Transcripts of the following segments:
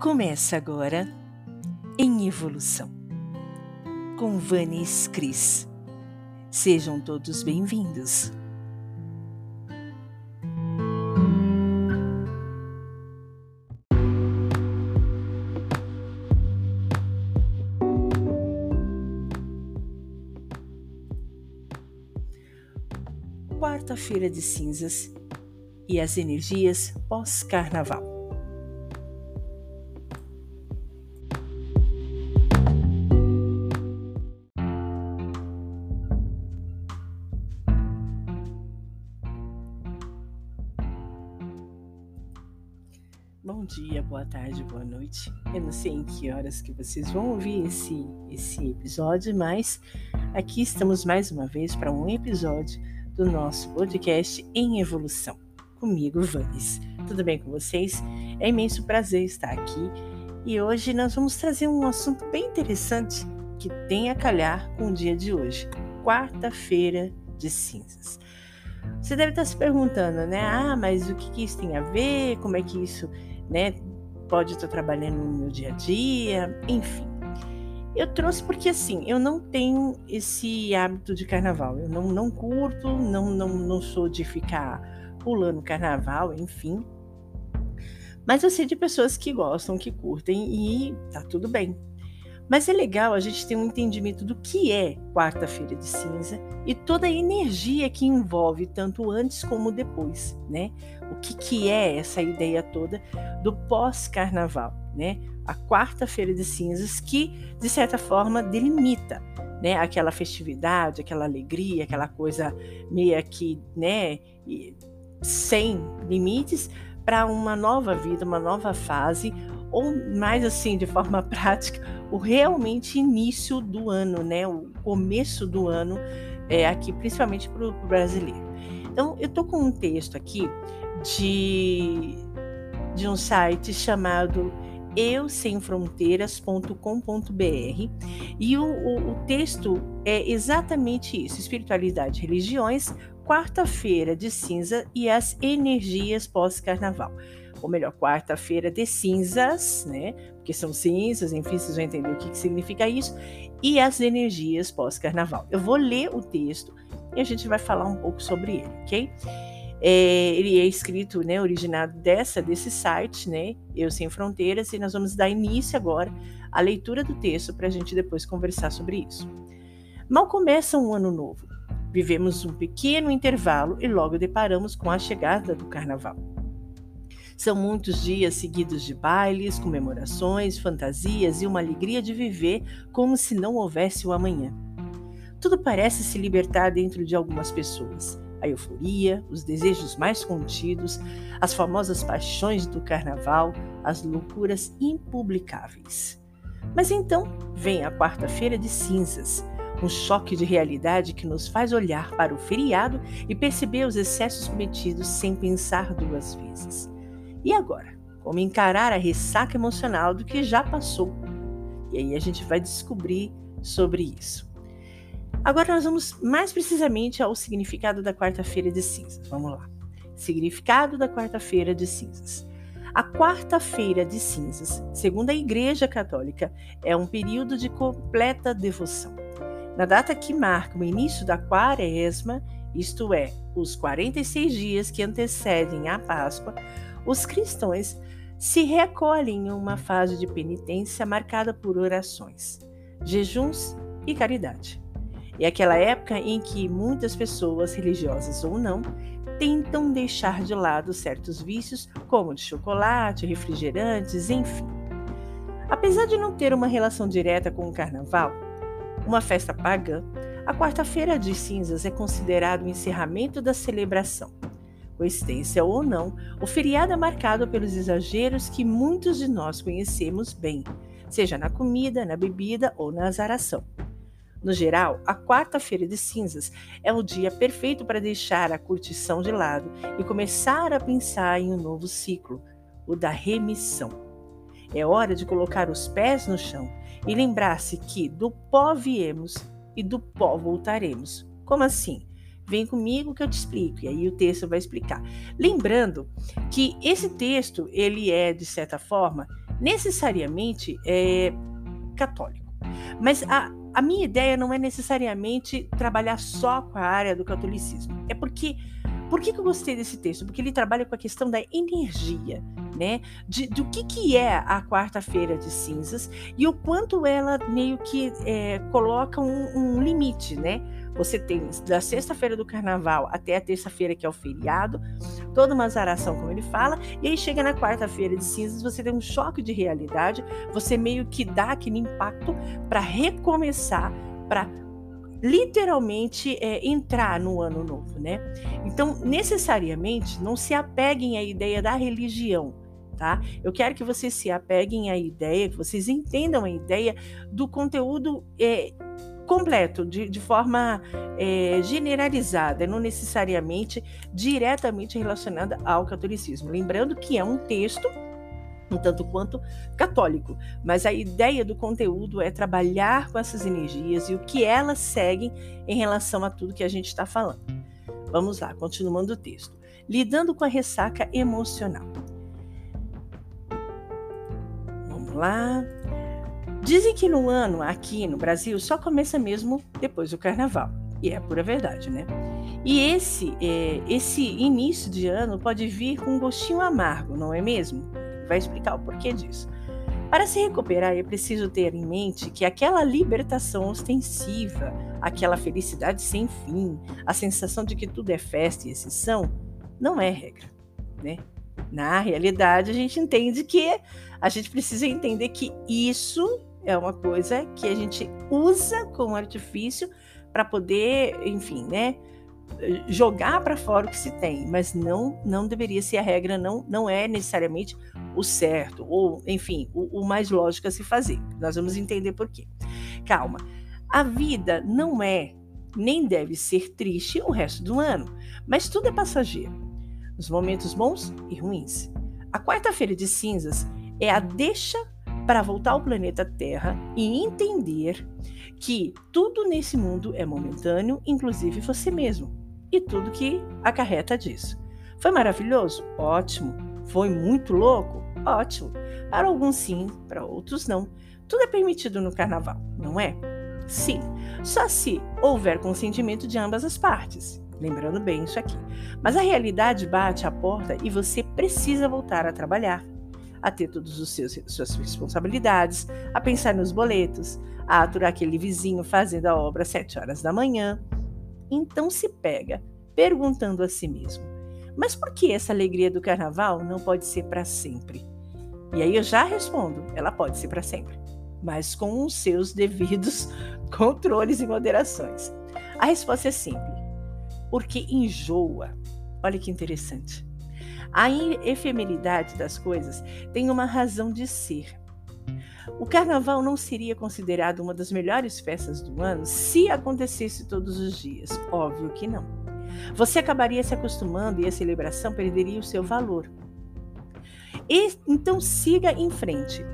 Começa agora em Evolução com Vanis Cris. Sejam todos bem-vindos. Quarta-feira de cinzas e as energias pós-carnaval. Tarde, boa noite. Eu não sei em que horas que vocês vão ouvir esse, esse episódio, mas aqui estamos mais uma vez para um episódio do nosso podcast em evolução. Comigo, Vanes. Tudo bem com vocês? É imenso prazer estar aqui e hoje nós vamos trazer um assunto bem interessante que tem a calhar com o dia de hoje, quarta-feira de cinzas. Você deve estar se perguntando, né? Ah, mas o que, que isso tem a ver? Como é que isso né? Pode estar trabalhando no meu dia a dia, enfim. Eu trouxe porque assim, eu não tenho esse hábito de carnaval. Eu não, não curto, não, não, não sou de ficar pulando carnaval, enfim. Mas eu sei de pessoas que gostam, que curtem e tá tudo bem. Mas é legal a gente ter um entendimento do que é quarta-feira de cinza e toda a energia que envolve tanto antes como depois, né? O que, que é essa ideia toda do pós-carnaval, né? A quarta-feira de cinzas que, de certa forma, delimita né, aquela festividade, aquela alegria, aquela coisa meio que, né, sem limites para uma nova vida, uma nova fase, ou mais assim, de forma prática, o realmente início do ano, né? O começo do ano, é, aqui, principalmente para o brasileiro. Então, eu estou com um texto aqui de, de um site chamado eusemfronteiras.com.br e o, o, o texto é exatamente isso: espiritualidade e religiões, quarta-feira de cinza e as energias pós-carnaval ou melhor, quarta-feira de cinzas, né? Porque são cinzas, enfim, vocês vão entender o que, que significa isso, e as energias pós-carnaval. Eu vou ler o texto e a gente vai falar um pouco sobre ele, ok? É, ele é escrito, né, originado dessa, desse site, né, Eu Sem Fronteiras, e nós vamos dar início agora à leitura do texto para a gente depois conversar sobre isso. Mal começa um ano novo. Vivemos um pequeno intervalo e logo deparamos com a chegada do carnaval. São muitos dias seguidos de bailes, comemorações, fantasias e uma alegria de viver como se não houvesse o amanhã. Tudo parece se libertar dentro de algumas pessoas. A euforia, os desejos mais contidos, as famosas paixões do carnaval, as loucuras impublicáveis. Mas então vem a quarta-feira de cinzas, um choque de realidade que nos faz olhar para o feriado e perceber os excessos cometidos sem pensar duas vezes. E agora? Como encarar a ressaca emocional do que já passou? E aí a gente vai descobrir sobre isso. Agora nós vamos mais precisamente ao significado da quarta-feira de cinzas. Vamos lá. Significado da quarta-feira de cinzas. A quarta-feira de cinzas, segundo a Igreja Católica, é um período de completa devoção. Na data que marca o início da quaresma, isto é, os 46 dias que antecedem a Páscoa, os cristãos se recolhem em uma fase de penitência marcada por orações, jejuns e caridade. É aquela época em que muitas pessoas, religiosas ou não, tentam deixar de lado certos vícios, como de chocolate, refrigerantes, enfim. Apesar de não ter uma relação direta com o carnaval, uma festa pagã, a quarta-feira de cinzas é considerado o encerramento da celebração coincidência ou não, o feriado é marcado pelos exageros que muitos de nós conhecemos bem, seja na comida, na bebida ou na azaração. No geral, a quarta-feira de cinzas é o dia perfeito para deixar a curtição de lado e começar a pensar em um novo ciclo, o da remissão. É hora de colocar os pés no chão e lembrar-se que do pó viemos e do pó voltaremos. Como assim? Vem comigo que eu te explico. E aí o texto vai explicar. Lembrando que esse texto, ele é, de certa forma, necessariamente é católico. Mas a, a minha ideia não é necessariamente trabalhar só com a área do catolicismo. É porque por que, que eu gostei desse texto? Porque ele trabalha com a questão da energia, né? De, do que, que é a quarta-feira de cinzas e o quanto ela meio que é, coloca um, um limite, né? Você tem da sexta-feira do carnaval até a terça-feira, que é o feriado, toda uma azaração, como ele fala, e aí chega na quarta-feira de cinzas, você tem um choque de realidade, você meio que dá aquele impacto para recomeçar, para literalmente é, entrar no ano novo, né? Então, necessariamente, não se apeguem à ideia da religião, tá? Eu quero que vocês se apeguem à ideia, que vocês entendam a ideia do conteúdo é, completo, de, de forma é, generalizada, não necessariamente diretamente relacionada ao catolicismo. Lembrando que é um texto um tanto quanto católico, mas a ideia do conteúdo é trabalhar com essas energias e o que elas seguem em relação a tudo que a gente está falando. Vamos lá, continuando o texto. Lidando com a ressaca emocional. Vamos lá. Dizem que no ano aqui no Brasil só começa mesmo depois do carnaval. E é pura verdade, né? E esse, é, esse início de ano pode vir com um gostinho amargo, não é mesmo? vai explicar o porquê disso. Para se recuperar, é preciso ter em mente que aquela libertação ostensiva, aquela felicidade sem fim, a sensação de que tudo é festa e exceção, não é regra, né? Na realidade, a gente entende que a gente precisa entender que isso é uma coisa que a gente usa como artifício para poder, enfim, né, jogar para fora o que se tem, mas não não deveria ser a regra, não não é necessariamente o certo, ou, enfim, o, o mais lógico a se fazer. Nós vamos entender por quê. Calma. A vida não é nem deve ser triste o resto do ano, mas tudo é passageiro. Os momentos bons e ruins. A quarta-feira de cinzas é a deixa para voltar ao planeta Terra e entender que tudo nesse mundo é momentâneo, inclusive você mesmo, e tudo que acarreta disso. Foi maravilhoso? Ótimo. Foi muito louco? Ótimo. Para alguns sim, para outros não. Tudo é permitido no carnaval, não é? Sim, só se houver consentimento de ambas as partes. Lembrando bem isso aqui. Mas a realidade bate à porta e você precisa voltar a trabalhar, a ter todas as suas responsabilidades, a pensar nos boletos, a aturar aquele vizinho fazendo a obra às sete horas da manhã. Então se pega perguntando a si mesmo: mas por que essa alegria do carnaval não pode ser para sempre? E aí eu já respondo: ela pode ser para sempre, mas com os seus devidos controles e moderações. A resposta é simples: porque enjoa. Olha que interessante. A efemeridade das coisas tem uma razão de ser. O carnaval não seria considerado uma das melhores festas do ano se acontecesse todos os dias? Óbvio que não. Você acabaria se acostumando e a celebração perderia o seu valor. E, então siga em frente.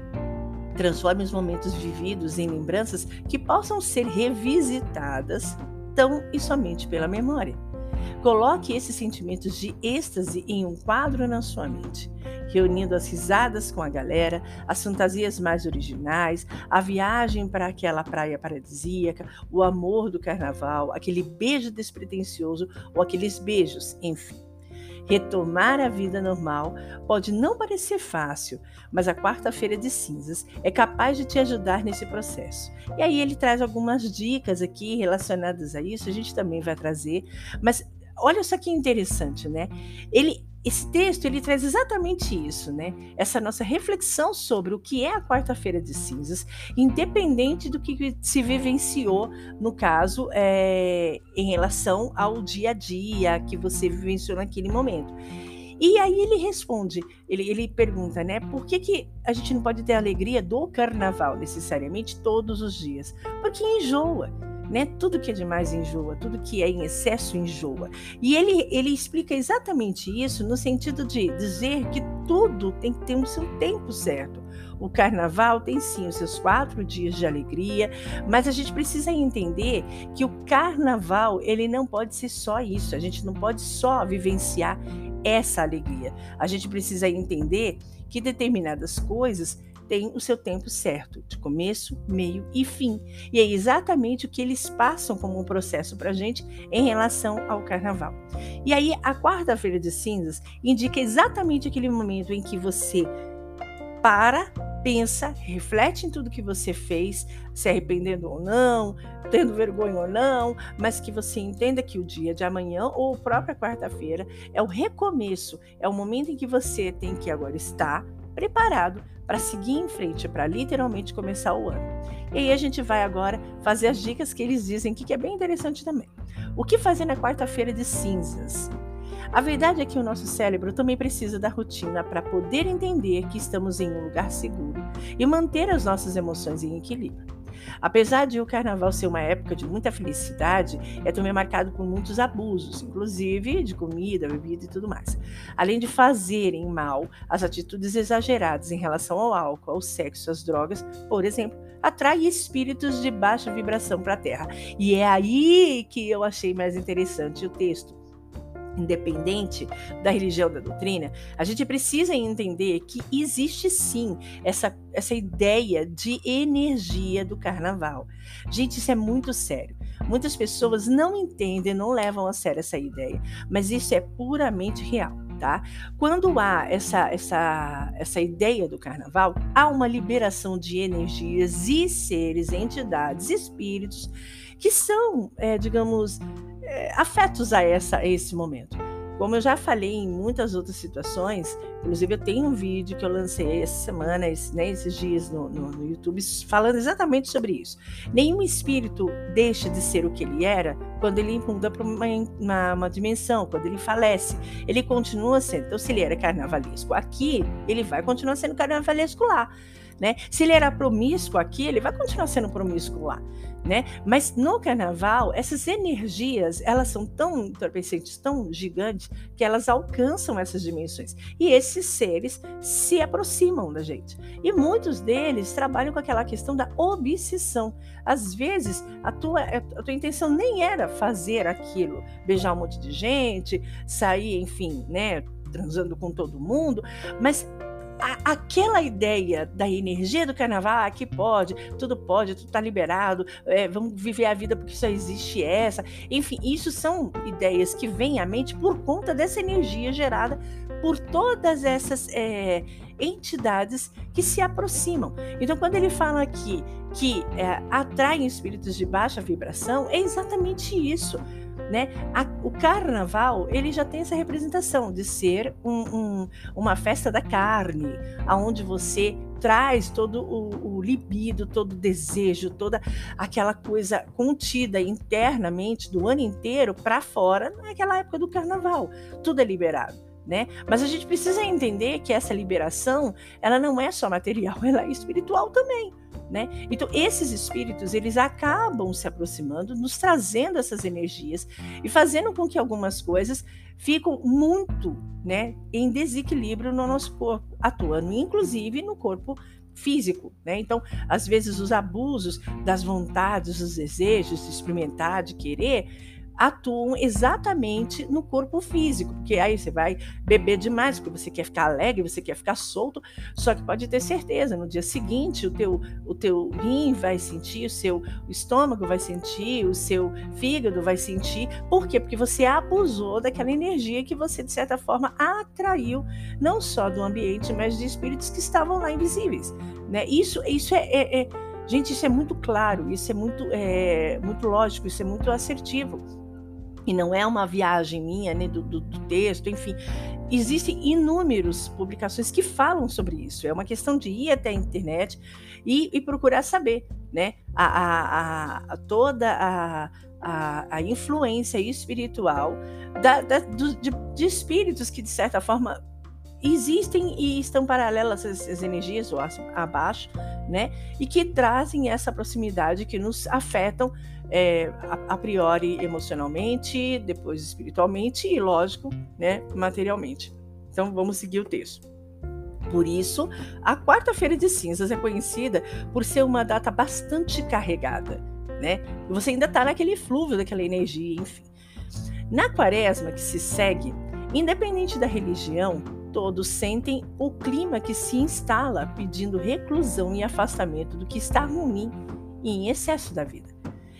Transforme os momentos vividos em lembranças que possam ser revisitadas tão e somente pela memória. Coloque esses sentimentos de êxtase em um quadro na sua mente, reunindo as risadas com a galera, as fantasias mais originais, a viagem para aquela praia paradisíaca, o amor do carnaval, aquele beijo despretensioso ou aqueles beijos, enfim. Retomar a vida normal pode não parecer fácil, mas a quarta-feira de cinzas é capaz de te ajudar nesse processo. E aí ele traz algumas dicas aqui relacionadas a isso, a gente também vai trazer, mas olha só que interessante, né? Ele esse texto ele traz exatamente isso, né? Essa nossa reflexão sobre o que é a quarta-feira de cinzas, independente do que se vivenciou, no caso, é, em relação ao dia a dia que você vivenciou naquele momento. E aí ele responde, ele, ele pergunta, né? Por que, que a gente não pode ter a alegria do carnaval necessariamente todos os dias? Porque enjoa né? Tudo que é demais enjoa, tudo que é em excesso enjoa. E ele, ele explica exatamente isso no sentido de dizer que tudo tem que ter o seu tempo certo. O carnaval tem sim os seus quatro dias de alegria, mas a gente precisa entender que o carnaval ele não pode ser só isso. A gente não pode só vivenciar essa alegria. A gente precisa entender que determinadas coisas tem o seu tempo certo, de começo, meio e fim. E é exatamente o que eles passam como um processo para a gente em relação ao carnaval. E aí, a quarta-feira de cinzas indica exatamente aquele momento em que você para, pensa, reflete em tudo que você fez, se arrependendo ou não, tendo vergonha ou não, mas que você entenda que o dia de amanhã ou a própria quarta-feira é o recomeço, é o momento em que você tem que agora estar preparado para seguir em frente, para literalmente começar o ano. E aí a gente vai agora fazer as dicas que eles dizem que é bem interessante também. O que fazer na quarta-feira de cinzas? A verdade é que o nosso cérebro também precisa da rotina para poder entender que estamos em um lugar seguro e manter as nossas emoções em equilíbrio. Apesar de o carnaval ser uma época de muita felicidade, é também marcado por muitos abusos, inclusive de comida, bebida e tudo mais. Além de fazerem mal, as atitudes exageradas em relação ao álcool, ao sexo, às drogas, por exemplo, atrai espíritos de baixa vibração para a Terra. E é aí que eu achei mais interessante o texto independente da religião da doutrina, a gente precisa entender que existe sim essa, essa ideia de energia do carnaval. Gente, isso é muito sério. Muitas pessoas não entendem, não levam a sério essa ideia, mas isso é puramente real. Tá? Quando há essa, essa, essa ideia do carnaval, há uma liberação de energias e seres, entidades, espíritos que são, é, digamos, é, afetos a, essa, a esse momento. Como eu já falei em muitas outras situações, inclusive eu tenho um vídeo que eu lancei essa semana, esse, né, esses dias no, no, no, YouTube, falando exatamente sobre isso. Nenhum espírito deixa de ser o que ele era quando ele muda para uma, uma, uma, dimensão, quando ele falece. Ele continua sendo. Então, se ele era carnavalesco aqui, ele vai continuar sendo carnavalesco lá. Né? Se ele era promíscuo aqui, ele vai continuar sendo promíscuo lá né? Mas no carnaval, essas energias, elas são tão entorpecentes, tão gigantes, que elas alcançam essas dimensões. E esses seres se aproximam da gente. E muitos deles trabalham com aquela questão da obsessão. Às vezes, a tua, a tua intenção nem era fazer aquilo, beijar um monte de gente, sair, enfim, né? transando com todo mundo, mas a, aquela ideia da energia do carnaval, ah, que pode, tudo pode, tudo está liberado, é, vamos viver a vida porque só existe essa. Enfim, isso são ideias que vêm à mente por conta dessa energia gerada por todas essas é, entidades que se aproximam. Então, quando ele fala aqui que é, atraem espíritos de baixa vibração, é exatamente isso né? A, o carnaval ele já tem essa representação de ser um, um, uma festa da carne, aonde você traz todo o, o libido, todo o desejo, toda aquela coisa contida internamente do ano inteiro para fora naquela época do carnaval. Tudo é liberado. Né? Mas a gente precisa entender que essa liberação, ela não é só material, ela é espiritual também. Né? Então esses espíritos eles acabam se aproximando, nos trazendo essas energias e fazendo com que algumas coisas ficam muito, né, em desequilíbrio no nosso corpo, atuando inclusive no corpo físico, né? Então, às vezes os abusos das vontades, dos desejos de experimentar, de querer, atuam exatamente no corpo físico, porque aí você vai beber demais, porque você quer ficar alegre, você quer ficar solto, só que pode ter certeza, no dia seguinte o teu, o teu rim vai sentir, o seu estômago vai sentir, o seu fígado vai sentir, por quê? Porque você abusou daquela energia que você, de certa forma, atraiu, não só do ambiente, mas de espíritos que estavam lá invisíveis, né? Isso, isso é, é, é Gente, isso é muito claro, isso é muito, é, muito lógico, isso é muito assertivo e não é uma viagem minha, né, do, do, do, texto, enfim. Existem inúmeras publicações que falam sobre isso. É uma questão de ir até a internet e, e procurar saber, né, a, a, a toda a, a, influência espiritual da, da, do, de, de espíritos que, de certa forma, existem e estão paralelas às energias ou abaixo, né? E que trazem essa proximidade que nos afetam é, a, a, priori emocionalmente, depois espiritualmente e, lógico, né, materialmente. Então vamos seguir o texto. Por isso, a quarta-feira de cinzas é conhecida por ser uma data bastante carregada, né? Você ainda está naquele flúvio daquela energia, enfim. Na quaresma que se segue, independente da religião, todos sentem o clima que se instala pedindo reclusão e afastamento do que está ruim e em excesso da vida.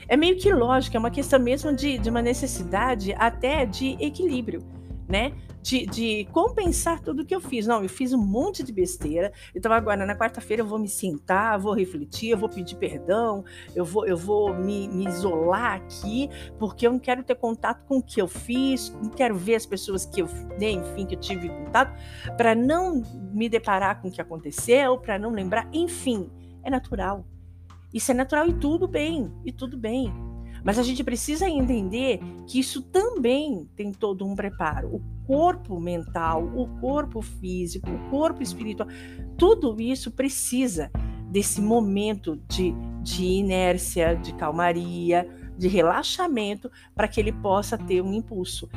É meio que lógico, é uma questão mesmo de, de uma necessidade até de equilíbrio, né? de, de, compensar tudo que eu fiz. Não, eu fiz um monte de besteira. Então agora na quarta-feira eu vou me sentar, vou refletir, eu vou pedir perdão, eu vou, eu vou me, me, isolar aqui, porque eu não quero ter contato com o que eu fiz, não quero ver as pessoas que eu, né, enfim, que eu tive contato, para não me deparar com o que aconteceu, para não lembrar, enfim, é natural. Isso é natural e tudo bem, e tudo bem. Mas a gente precisa entender que isso também tem todo um preparo. O corpo mental, o corpo físico, o corpo espiritual, tudo isso precisa desse momento de, de inércia, de calmaria, de relaxamento, para que ele possa ter um impulso.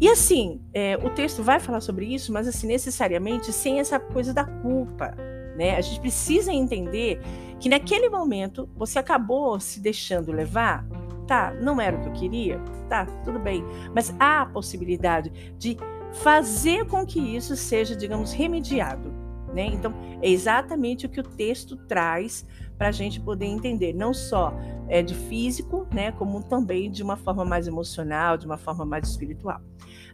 E assim, é, o texto vai falar sobre isso, mas assim, necessariamente sem essa coisa da culpa. Né? A gente precisa entender que naquele momento você acabou se deixando levar Tá, não era o que eu queria? Tá, tudo bem. Mas há a possibilidade de fazer com que isso seja, digamos, remediado. Né? Então, é exatamente o que o texto traz para a gente poder entender, não só é, de físico, né, como também de uma forma mais emocional, de uma forma mais espiritual.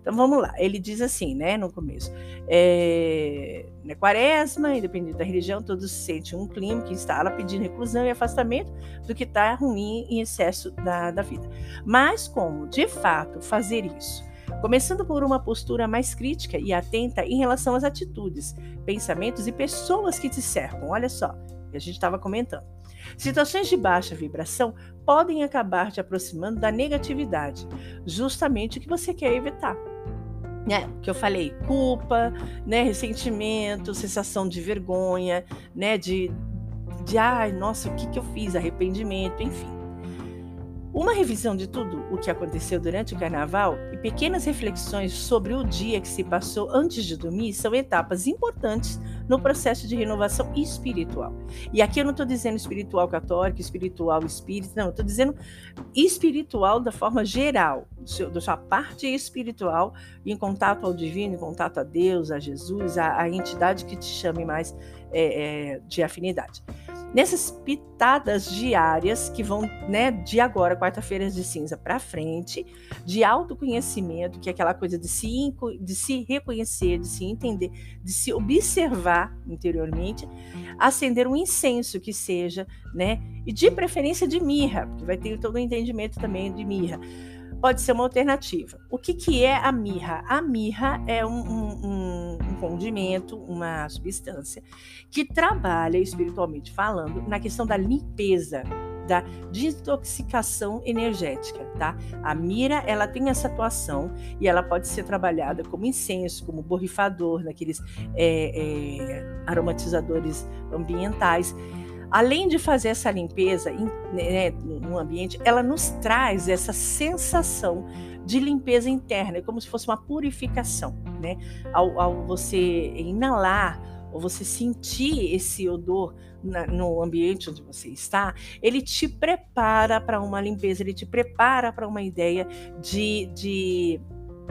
Então vamos lá, ele diz assim, né, no começo: é, na quaresma, independente da religião, todos sentem um clima que instala pedindo reclusão e afastamento do que está ruim em excesso da, da vida. Mas como, de fato, fazer isso? Começando por uma postura mais crítica e atenta em relação às atitudes, pensamentos e pessoas que te cercam. Olha só, a gente estava comentando. Situações de baixa vibração podem acabar te aproximando da negatividade, justamente o que você quer evitar. Né, que eu falei, culpa, né, ressentimento, sensação de vergonha, né, de, de ai, nossa, o que, que eu fiz, arrependimento, enfim. Uma revisão de tudo o que aconteceu durante o carnaval e pequenas reflexões sobre o dia que se passou antes de dormir são etapas importantes no processo de renovação espiritual. E aqui eu não estou dizendo espiritual católico, espiritual espírita, não, estou dizendo espiritual da forma geral, da sua parte espiritual, em contato ao divino, em contato a Deus, a Jesus, a, a entidade que te chame mais é, é, de afinidade nessas pitadas diárias que vão, né, de agora, quarta-feira de cinza para frente, de autoconhecimento, que é aquela coisa de se, de se reconhecer, de se entender, de se observar interiormente, acender um incenso que seja, né, e de preferência de mirra, porque vai ter todo o entendimento também de mirra pode ser uma alternativa. O que, que é a mirra? A mirra é um, um, um, condimento, uma substância que trabalha, espiritualmente falando, na questão da limpeza, da desintoxicação energética, tá? A mira, ela tem essa atuação e ela pode ser trabalhada como incenso, como borrifador, naqueles é, é, aromatizadores ambientais. Além de fazer essa limpeza né, no ambiente, ela nos traz essa sensação de limpeza interna, é como se fosse uma purificação, né? Ao, ao você inalar ou você sentir esse odor na, no ambiente onde você está, ele te prepara para uma limpeza, ele te prepara para uma ideia de, de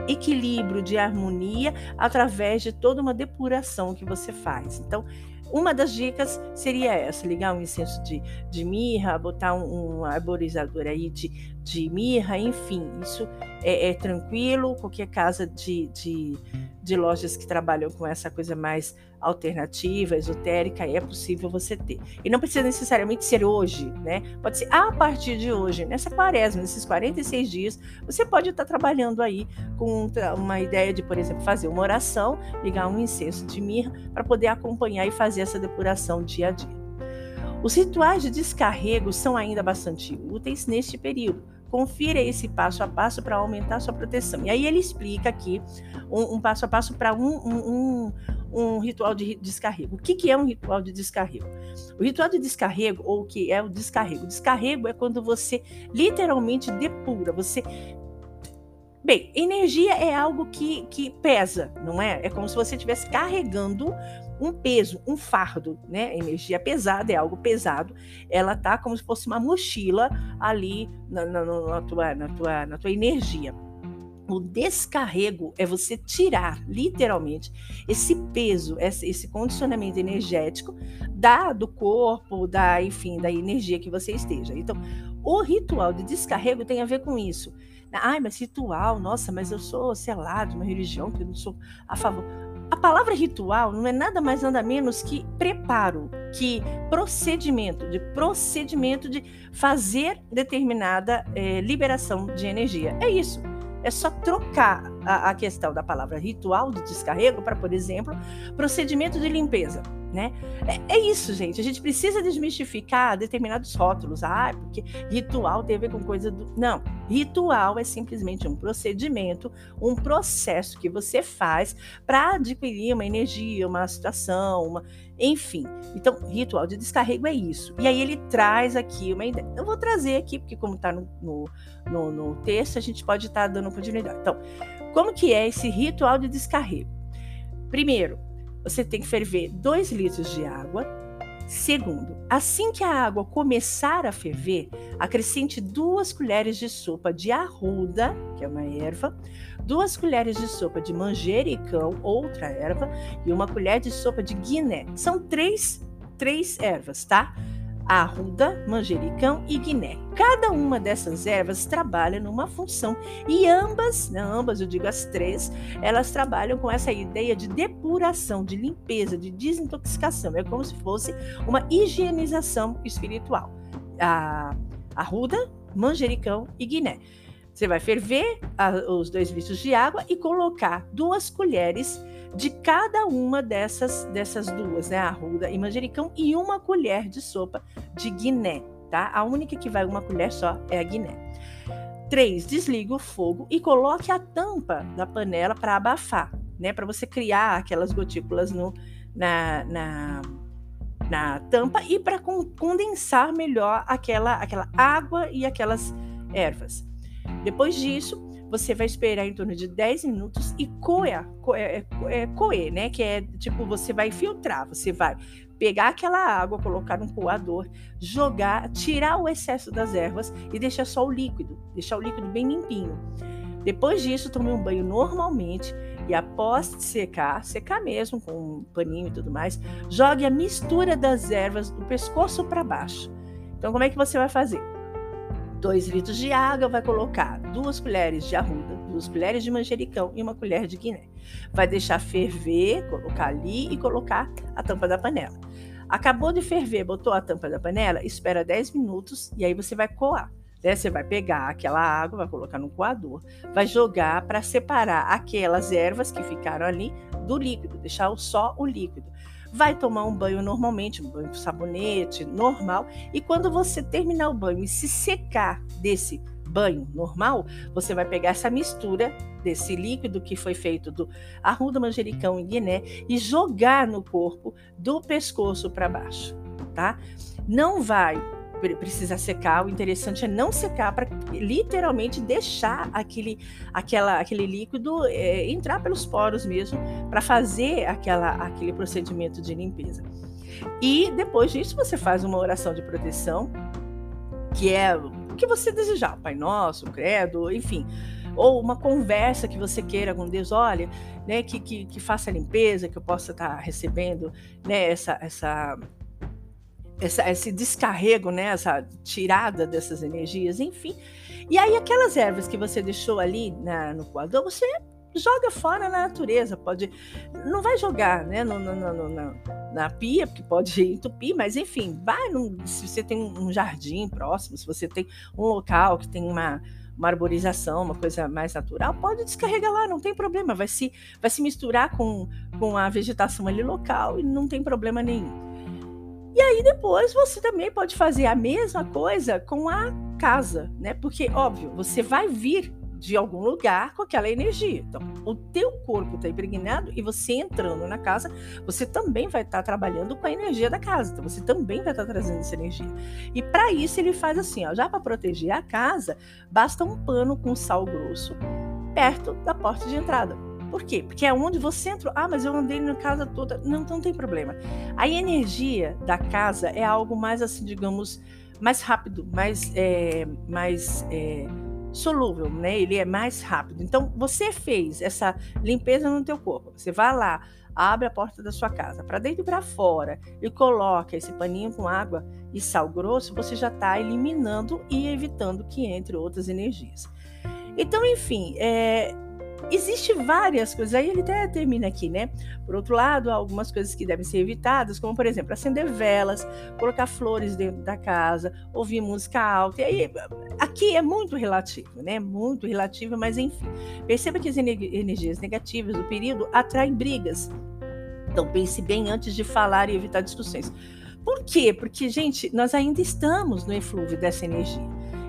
equilíbrio, de harmonia, através de toda uma depuração que você faz. Então, uma das dicas seria essa: ligar um incenso de, de mirra, botar um, um arborizador aí de, de mirra, enfim, isso é, é tranquilo. Qualquer casa de, de, de, lojas que trabalham com essa coisa mais alternativa, esotérica, é possível você ter. E não precisa necessariamente ser hoje, né? Pode ser a partir de hoje, nessa quaresma, nesses 46 dias, você pode estar trabalhando aí com uma ideia de, por exemplo, fazer uma oração, ligar um incenso de mirra para poder acompanhar e fazer essa depuração dia a dia. Os rituais de descarrego são ainda bastante úteis neste período. Confira esse passo a passo para aumentar sua proteção. E aí ele explica aqui um, um passo a passo para um, um, um, ritual de descarrego. O que, que é um ritual de descarrego? O ritual de descarrego, ou o que é o descarrego? Descarrego é quando você literalmente depura, você Bem, energia é algo que, que pesa, não é? É como se você estivesse carregando um peso, um fardo, né? Energia pesada é algo pesado. Ela tá como se fosse uma mochila ali na, na, na, tua, na, tua, na tua energia. O descarrego é você tirar, literalmente, esse peso, esse condicionamento energético da do corpo, da, enfim, da energia que você esteja. Então, o ritual de descarrego tem a ver com isso. Ai, mas ritual, nossa, mas eu sou, sei lá, de uma religião que eu não sou a favor. Palavra ritual não é nada mais nada menos que preparo, que procedimento, de procedimento de fazer determinada é, liberação de energia. É isso. É só trocar a, a questão da palavra ritual de descarrego para, por exemplo, procedimento de limpeza. Né? É, é, isso, gente. A gente precisa desmistificar determinados rótulos. Ah, porque ritual tem a ver com coisa do. Não. Ritual é simplesmente um procedimento, um processo que você faz para adquirir uma energia, uma situação, uma... enfim. Então, ritual de descarrego é isso. E aí ele traz aqui uma ideia. Eu vou trazer aqui, porque como está no, no, no, no, texto, a gente pode estar tá dando continuidade. Então, como que é esse ritual de descarrego? Primeiro, você tem que ferver 2 litros de água. Segundo, assim que a água começar a ferver, acrescente duas colheres de sopa de arruda, que é uma erva, duas colheres de sopa de manjericão, outra erva, e uma colher de sopa de guiné. São três, três ervas, tá? Arruda, manjericão e guiné. Cada uma dessas ervas trabalha numa função e ambas, não ambas, eu digo as três, elas trabalham com essa ideia de depuração, de limpeza, de desintoxicação. É como se fosse uma higienização espiritual. A arruda, manjericão e guiné. Você vai ferver a, os dois litros de água e colocar duas colheres de cada uma dessas, dessas duas, né? Arruda e manjericão, e uma colher de sopa de guiné, tá? A única que vai uma colher só é a guiné. 3. Desliga o fogo e coloque a tampa da panela para abafar, né? Para você criar aquelas gotículas no, na, na, na tampa e para condensar melhor aquela, aquela água e aquelas ervas. Depois disso, você vai esperar em torno de 10 minutos e coer, coer, é, coer, né? Que é tipo, você vai filtrar, você vai pegar aquela água, colocar num coador, jogar, tirar o excesso das ervas e deixar só o líquido, deixar o líquido bem limpinho. Depois disso, tome um banho normalmente e após secar, secar mesmo com um paninho e tudo mais, jogue a mistura das ervas do pescoço para baixo. Então, como é que você vai fazer? 2 litros de água, vai colocar duas colheres de arruda, duas colheres de manjericão e uma colher de guiné. Vai deixar ferver, colocar ali e colocar a tampa da panela. Acabou de ferver, botou a tampa da panela, espera 10 minutos e aí você vai coar. Né? Você vai pegar aquela água, vai colocar no coador, vai jogar para separar aquelas ervas que ficaram ali do líquido, deixar só o líquido vai tomar um banho normalmente, um banho com sabonete normal, e quando você terminar o banho e se secar desse banho normal, você vai pegar essa mistura desse líquido que foi feito do arruda, manjericão e guiné e jogar no corpo do pescoço para baixo, tá? Não vai precisa secar. O interessante é não secar para literalmente deixar aquele, aquela, aquele líquido é, entrar pelos poros mesmo para fazer aquela, aquele procedimento de limpeza. E depois disso você faz uma oração de proteção, que é o que você desejar, Pai Nosso, Credo, enfim ou uma conversa que você queira com Deus, olha, né, que, que, que faça a limpeza, que eu possa estar recebendo né, essa, essa essa, esse descarrego, né, essa tirada dessas energias, enfim. E aí aquelas ervas que você deixou ali na, no coador, você joga fora na natureza, pode, não vai jogar, né, no, no, no, na, na pia, porque pode entupir, mas enfim, vai, num, se você tem um jardim próximo, se você tem um local que tem uma, uma arborização, uma coisa mais natural, pode descarregar lá, não tem problema, vai se, vai se misturar com, com a vegetação ali local e não tem problema nenhum. E aí depois você também pode fazer a mesma coisa com a casa, né? Porque óbvio, você vai vir de algum lugar com aquela energia. Então, o teu corpo está impregnado e você entrando na casa, você também vai estar tá trabalhando com a energia da casa. Então, você também vai estar tá trazendo essa energia. E para isso ele faz assim, ó, já para proteger a casa, basta um pano com sal grosso perto da porta de entrada. Por quê? Porque é onde você entrou. Ah, mas eu andei na casa toda. Não, não tem problema. A energia da casa é algo mais assim, digamos, mais rápido, mais, é, mais é, solúvel, né? Ele é mais rápido. Então, você fez essa limpeza no teu corpo. Você vai lá, abre a porta da sua casa, para dentro e para fora, e coloca esse paninho com água e sal grosso, você já está eliminando e evitando que entre outras energias. Então, enfim, é, Existe várias coisas, aí ele até termina aqui, né? Por outro lado, há algumas coisas que devem ser evitadas, como por exemplo, acender velas, colocar flores dentro da casa, ouvir música alta. E aí, aqui é muito relativo, né? Muito relativo, mas enfim. Perceba que as energias negativas do período atraem brigas. Então pense bem antes de falar e evitar discussões. Por quê? Porque, gente, nós ainda estamos no eflúvio dessa energia.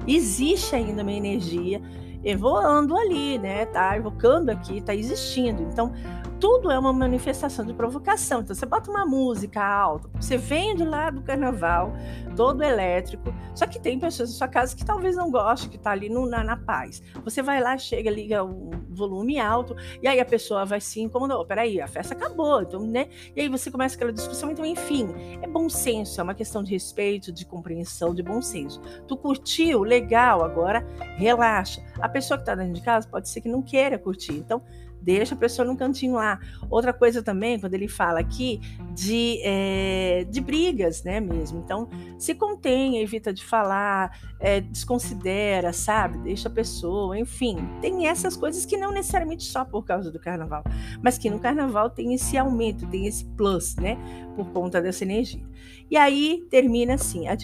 Existe ainda uma energia evoando ali, né? Tá evocando aqui, tá existindo. Então, tudo é uma manifestação de provocação. Então, você bota uma música alta, você vem de lá do carnaval, todo elétrico, só que tem pessoas na sua casa que talvez não gostem, que tá ali no, na, na paz. Você vai lá, chega, liga o volume alto, e aí a pessoa vai se incomodar. Peraí, a festa acabou, então, né? E aí você começa aquela discussão. Então, enfim, é bom senso, é uma questão de respeito, de compreensão, de bom senso. Tu curtiu? Legal, agora relaxa. A pessoa que tá dentro de casa pode ser que não queira curtir. Então, Deixa a pessoa num cantinho lá. Outra coisa também, quando ele fala aqui de, é, de brigas, né, mesmo. Então, se contém, evita de falar, é, desconsidera, sabe? Deixa a pessoa, enfim. Tem essas coisas que não necessariamente só por causa do carnaval, mas que no carnaval tem esse aumento, tem esse plus, né, por conta dessa energia. E aí termina assim: a,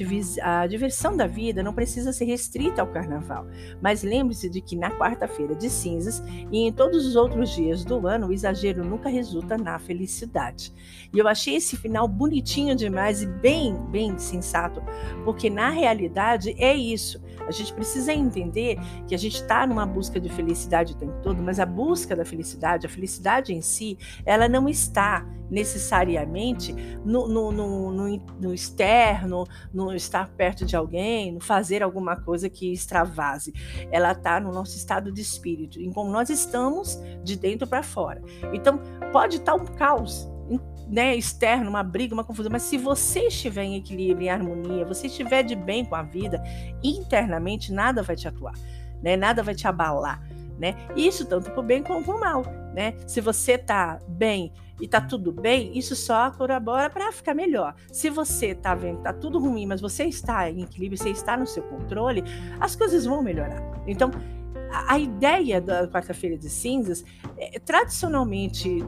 a diversão da vida não precisa ser restrita ao carnaval, mas lembre-se de que na quarta-feira de cinzas e em todos os outros dias do ano, o exagero nunca resulta na felicidade. E eu achei esse final bonitinho demais e bem, bem sensato, porque na realidade é isso. A gente precisa entender que a gente está numa busca de felicidade o tempo todo, mas a busca da felicidade, a felicidade em si, ela não está necessariamente no, no, no, no, no externo, no estar perto de alguém, no fazer alguma coisa que extravase. Ela está no nosso estado de espírito, em como nós estamos de dentro para fora. Então, pode estar tá um caos, né, externo, uma briga, uma confusão, mas se você estiver em equilíbrio, em harmonia, você estiver de bem com a vida, internamente nada vai te atuar, né? Nada vai te abalar, né? Isso tanto para bem como para mal, né? Se você está bem e está tudo bem, isso só corrobora para ficar melhor. Se você está vendo que tá tudo ruim, mas você está em equilíbrio, você está no seu controle, as coisas vão melhorar. Então, a, ideia da quarta-feira de cinzas, é, tradicionalmente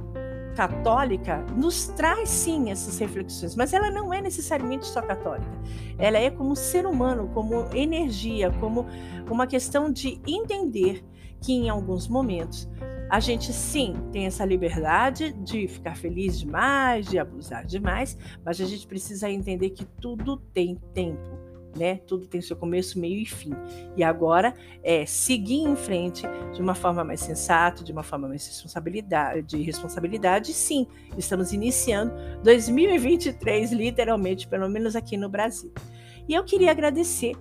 católica nos traz sim essas reflexões, mas ela não é necessariamente só católica. Ela é como ser humano, como energia, como uma questão de entender que em alguns momentos a gente sim tem essa liberdade de ficar feliz demais, de abusar demais, mas a gente precisa entender que tudo tem tempo né? Tudo tem seu começo, meio e fim. E agora é seguir em frente de uma forma mais sensata, de uma forma mais responsabilidade, de responsabilidade. Sim, estamos iniciando 2023 literalmente, pelo menos aqui no Brasil. E eu queria agradecer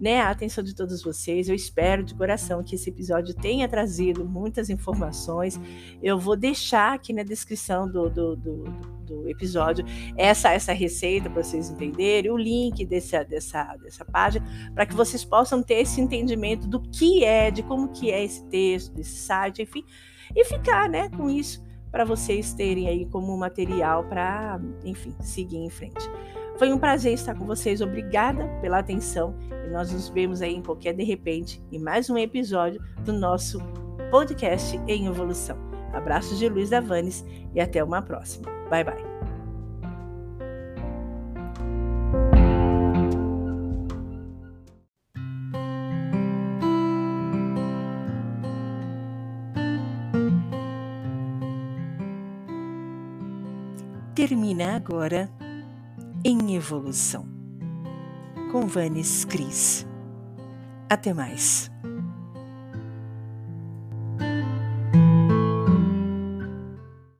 né, a atenção de todos vocês. Eu espero de coração que esse episódio tenha trazido muitas informações. Eu vou deixar aqui na descrição do, do, do, do episódio essa, essa receita para vocês entenderem, o link dessa, dessa, dessa página, para que vocês possam ter esse entendimento do que é, de como que é esse texto, desse site, enfim, e ficar né, com isso para vocês terem aí como material para, enfim, seguir em frente. Foi um prazer estar com vocês. Obrigada pela atenção e nós nos vemos aí em qualquer de repente em mais um episódio do nosso podcast em evolução. Abraços de Luiz Davanes e até uma próxima. Bye bye. Termina agora em evolução. Com Vanes Cris. Até mais.